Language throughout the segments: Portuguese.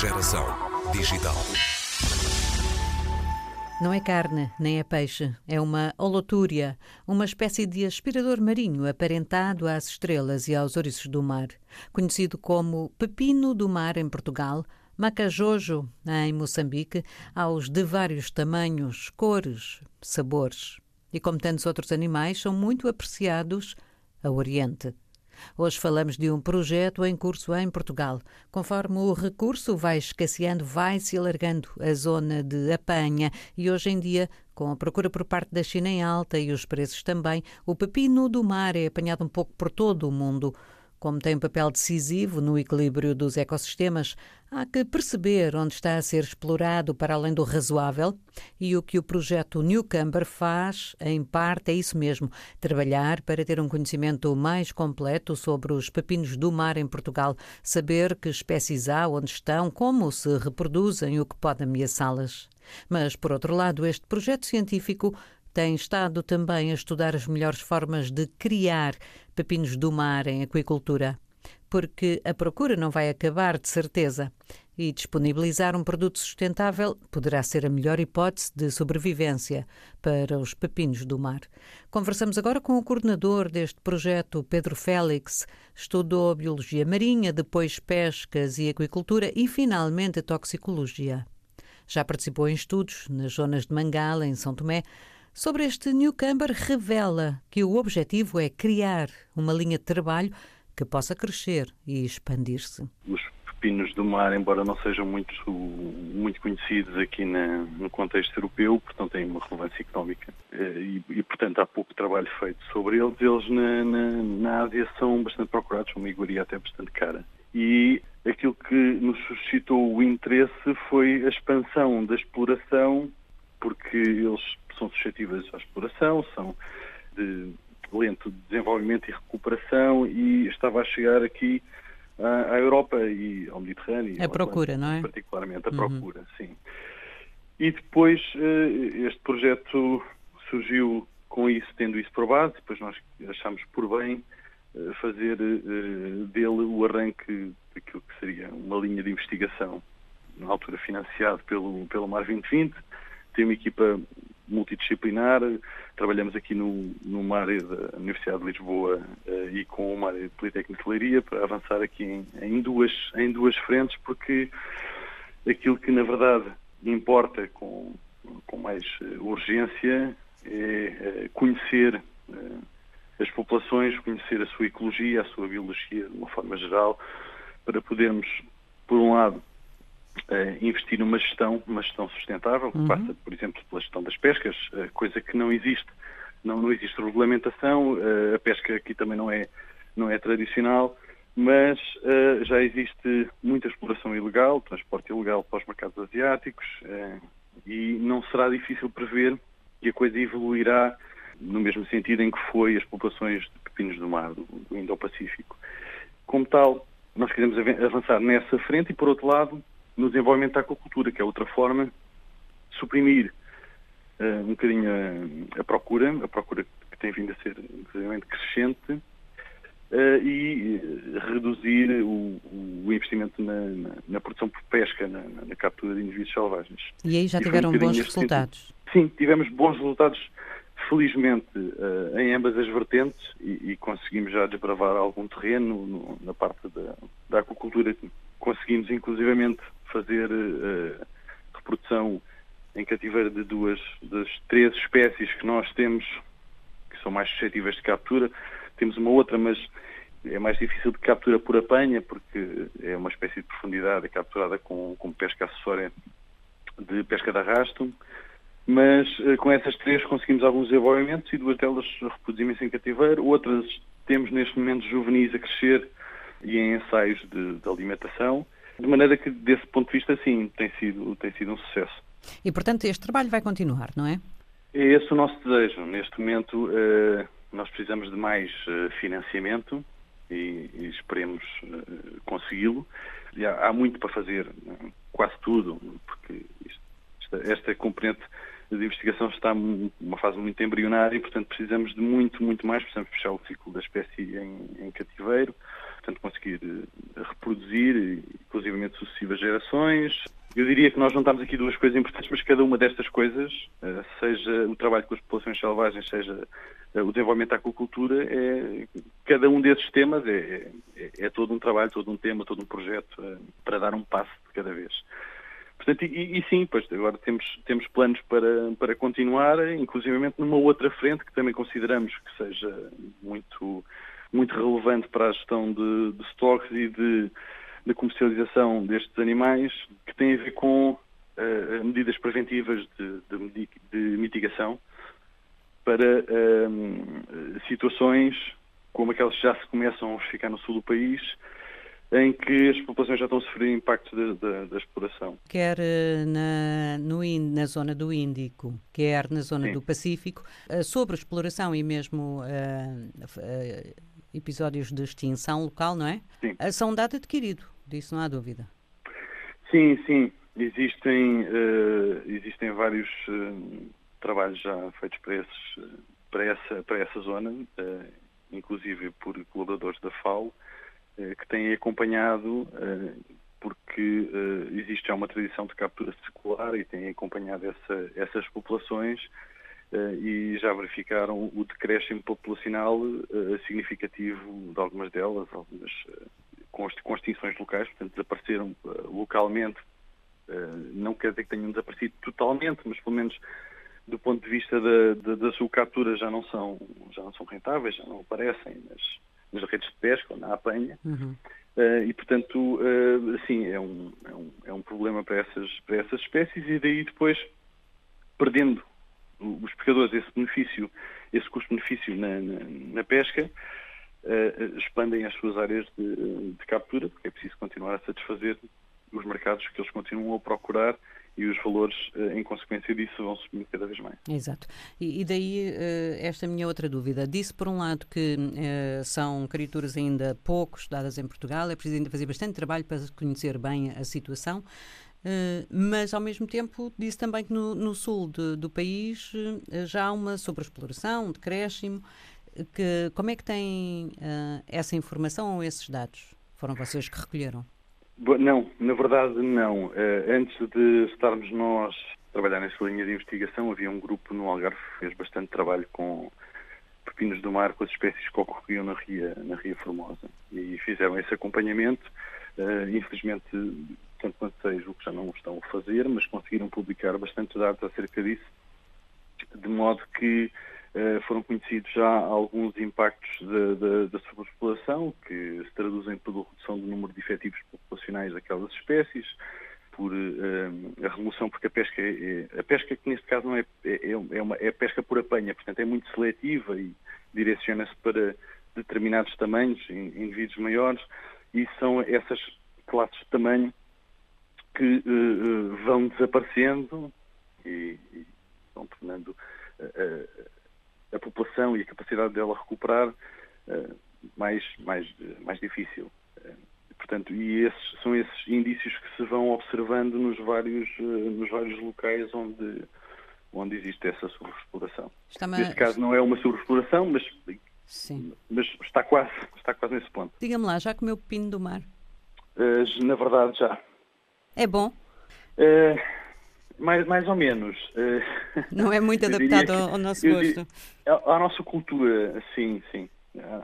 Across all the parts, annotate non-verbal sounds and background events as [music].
Geração digital. Não é carne, nem é peixe. É uma holotúria, uma espécie de aspirador marinho aparentado às estrelas e aos ouriços do mar. Conhecido como pepino do mar em Portugal, macajojo em Moçambique, aos de vários tamanhos, cores, sabores. E como tantos outros animais, são muito apreciados ao Oriente. Hoje falamos de um projeto em curso em Portugal. Conforme o recurso vai escasseando, vai-se alargando a zona de apanha e hoje em dia, com a procura por parte da China em alta e os preços também, o pepino do mar é apanhado um pouco por todo o mundo. Como tem um papel decisivo no equilíbrio dos ecossistemas, há que perceber onde está a ser explorado para além do razoável e o que o projeto Newcamber faz, em parte, é isso mesmo: trabalhar para ter um conhecimento mais completo sobre os pepinos do mar em Portugal, saber que espécies há, onde estão, como se reproduzem e o que pode ameaçá-las. Mas, por outro lado, este projeto científico tem estado também a estudar as melhores formas de criar pepinos do mar em aquicultura, porque a procura não vai acabar de certeza e disponibilizar um produto sustentável poderá ser a melhor hipótese de sobrevivência para os pepinos do mar. Conversamos agora com o coordenador deste projeto, Pedro Félix. Estudou biologia marinha, depois pescas e aquicultura e finalmente toxicologia. Já participou em estudos nas zonas de Mangala, em São Tomé, Sobre este Newcamber, revela que o objetivo é criar uma linha de trabalho que possa crescer e expandir-se. Os pepinos do mar, embora não sejam muito, muito conhecidos aqui na, no contexto europeu, portanto têm uma relevância económica eh, e, e, portanto há pouco trabalho feito sobre eles. Eles na, na, na Ásia são bastante procurados, uma iguaria até bastante cara. E aquilo que nos suscitou o interesse foi a expansão da exploração, porque eles são suscetíveis à exploração, são de lento desenvolvimento e recuperação e estava a chegar aqui à, à Europa e ao Mediterrâneo. A procura, não é? Particularmente a uhum. procura, sim. E depois eh, este projeto surgiu com isso, tendo isso por base, depois nós achámos por bem eh, fazer eh, dele o arranque daquilo que seria uma linha de investigação, na altura financiado pelo, pelo Mar 2020. Tem uma equipa multidisciplinar. Trabalhamos aqui no, numa área da Universidade de Lisboa uh, e com uma área de Politécnico de Leiria para avançar aqui em, em, duas, em duas frentes, porque aquilo que na verdade importa com, com mais uh, urgência é uh, conhecer as populações, conhecer a sua ecologia, a sua biologia de uma forma geral, para podermos, por um lado, uh, investir numa gestão, uma gestão sustentável, que uhum. passa, por exemplo, pela gestão das pescas, uh, coisa que não existe. Não, não existe regulamentação, uh, a pesca aqui também não é, não é tradicional, mas já existe muita exploração ilegal, transporte ilegal para os mercados asiáticos, e não será difícil prever que a coisa evoluirá no mesmo sentido em que foi as populações de pepinos do mar, do, do Indo-Pacífico. Como tal, nós queremos avançar nessa frente e, por outro lado, no desenvolvimento da aquacultura, que é outra forma de suprimir uh, um bocadinho a, a, procura, a procura que tem vindo a ser crescente, uh, e reduzir o, o investimento na, na, na, produção por pesca, na, na, captura de indivíduos selvagens. E aí já e tiveram um bons resultados? Sim, tivemos bons resultados felizmente uh, em ambas as vertentes e, e, conseguimos já desbravar algum terreno no, na parte da, da aquacultura. Conseguimos inclusivamente fazer uh, reprodução em cativeiro de duas das três espécies que nós temos, que são mais suscetíveis de captura. Temos uma outra, mas é mais difícil de captura por apanha, porque é uma espécie de profundidade, é capturada com, com pesca acessória de pesca de arrasto. Mas uh, com essas três conseguimos alguns desenvolvimentos e duas delas reproduzimos em cativeiro. Outras temos neste momento juvenis a crescer e em ensaios de, de alimentação. De maneira que, desse ponto de vista, sim, tem sido, tem sido um sucesso. E, portanto, este trabalho vai continuar, não é? É esse o nosso desejo. Neste momento, uh, nós precisamos de mais uh, financiamento e, e esperemos uh, consegui-lo. Há, há, muito para fazer, quase tudo, porque isto, esta, esta, componente de investigação está numa fase muito embrionária e, portanto, precisamos de muito, muito mais. Precisamos fechar o ciclo da espécie em, em cativeiro, portanto, conseguir uh, reproduzir, inclusivamente sucessivas gerações. Eu diria que nós juntamos aqui duas coisas importantes, mas cada uma destas coisas, uh, seja o trabalho com as populações selvagens, seja uh, o desenvolvimento da aquacultura, é, cada um desses temas é, é, é, todo um trabalho, todo um tema, todo um projeto para dar um passo de cada vez. Portanto, e, e, sim, pois agora temos, temos planos para, para continuar, inclusivamente numa outra frente que também consideramos que seja muito, muito relevante para a gestão de, de stocks e de, de comercialização destes animais, que tem a ver com uh, medidas preventivas de, de, mitigação para uh, situações como aquelas que já se começam a verificar no sul do país, em que as populações já estão a sofrer impactos da, da, exploração. Quer eh, na, no, na zona do Índico, quer na zona Sim. do Pacífico, eh, sobre a exploração e mesmo uh, uh, episódios de extinção local, não é? Sim. São dado adquirido, disso não há dúvida. Sim, sim. Existem, uh, existem vários trabalhos já feitos para, esses, para, essa, para essa zona, inclusive por colaboradores da FAO, que têm acompanhado, porque existe já uma tradição de captura secular e têm acompanhado essa, essas populações e já verificaram o decréscimo populacional significativo de algumas delas, algumas com extinções locais, portanto desapareceram localmente, não quer dizer que tenham desaparecido totalmente, mas pelo menos do ponto de vista da, da, da sua captura já não são já não são rentáveis, já não aparecem nas, nas redes de pesca ou na apanha. Uhum. Uh, e, portanto, uh, sim, é um, é, um, é um problema para essas, para essas espécies e daí depois, perdendo os pescadores esse benefício, esse custo-benefício na, na, na, pesca, uh, expandem as suas áreas de, de captura, porque é preciso continuar a satisfazer os mercados que eles continuam a procurar e os valores, eh, em consequência disso, vão subir cada vez mais. Exato. E, e daí eh, esta minha outra dúvida. Disse, por um lado, que uh, são criaturas ainda pouco estudadas em Portugal, é preciso ainda fazer bastante trabalho para conhecer bem a situação. Uh, mas, ao mesmo tempo, disse também que no, no sul de, do país uh, já há uma sobreexploração, um decréscimo. Que, como é que tem essa informação ou esses dados? Foram vocês que recolheram? Não, na verdade não. Uh, antes de estarmos nós a trabalhar nessa linha de investigação, havia um grupo no Algarve que fez bastante trabalho com pepinos do mar, com as espécies que ocorriam na Ria, na Ria Formosa. E fizeram esse acompanhamento. Uh, infelizmente, tanto quanto sei, o que já não estão a fazer, mas conseguiram publicar bastante dados acerca disso, de modo que eh, foram conhecidos já alguns impactos da sobrepopulação, que se traduzem pela redução do número de efetivos populacionais daquelas espécies, por uh, a remoção, porque a pesca, é, a pesca que neste caso não é, é, é, uma, é pesca por apanha, portanto é muito seletiva e direciona-se para determinados tamanhos, indivíduos maiores, e são essas classes de tamanho que uh, vão desaparecendo e, e vão tornando uh, a população e a capacidade dela recuperar mais, mais, mais difícil. Portanto, e esses, são esses indícios que se vão observando nos vários, nos vários locais onde, onde existe essa sobreexploração. Neste caso não é uma sobreexploração, mas, Sim. mas está, quase, está quase nesse ponto. Diga-me lá, já comeu pepino do mar? na verdade, já. É bom? Mais, mais ou menos. Eh, Não é muito [laughs] adaptado ao, ao nosso gosto. À, nossa cultura, sim, sim.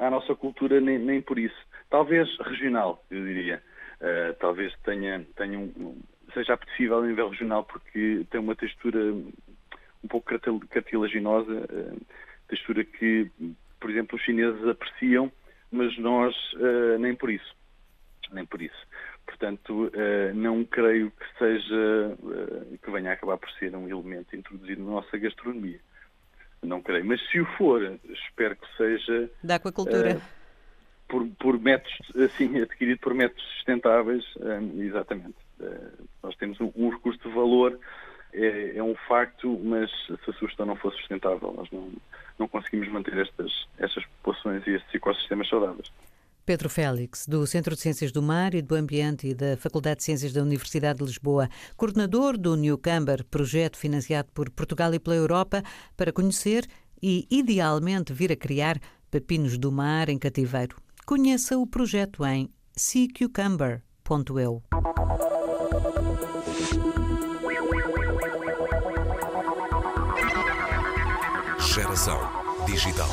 À, nossa cultura, nem, nem por isso. Talvez regional, eu diria. Uh, talvez tenha, tenha um, seja apetecível a nível regional porque tem uma textura um pouco cartilaginosa, uh, textura que, por exemplo, os chineses apreciam, mas nós uh, nem por isso. Nem por isso. Portanto, eh, não creio que seja, eh, que venha a acabar por ser um elemento introduzido na nossa gastronomia. Não creio. Mas se o for, espero que seja. Da aquacultura. Uh, por, por métodos, assim, [laughs] adquirido por métodos sustentáveis, exatamente. Nós temos um, um, recurso de valor, é, é, um facto, mas se a sugestão não for sustentável, nós não, não conseguimos manter estas, estas populações e estes ecossistemas saudáveis. Pedro Félix, do Centro de Ciências do Mar e do Ambiente e da Faculdade de Ciências da Universidade de Lisboa, coordenador do New Camber, projeto financiado por Portugal e pela Europa para conhecer e, idealmente, vir a criar pepinos do mar em cativeiro. Conheça o projeto em seacucumber.eu. Geração digital.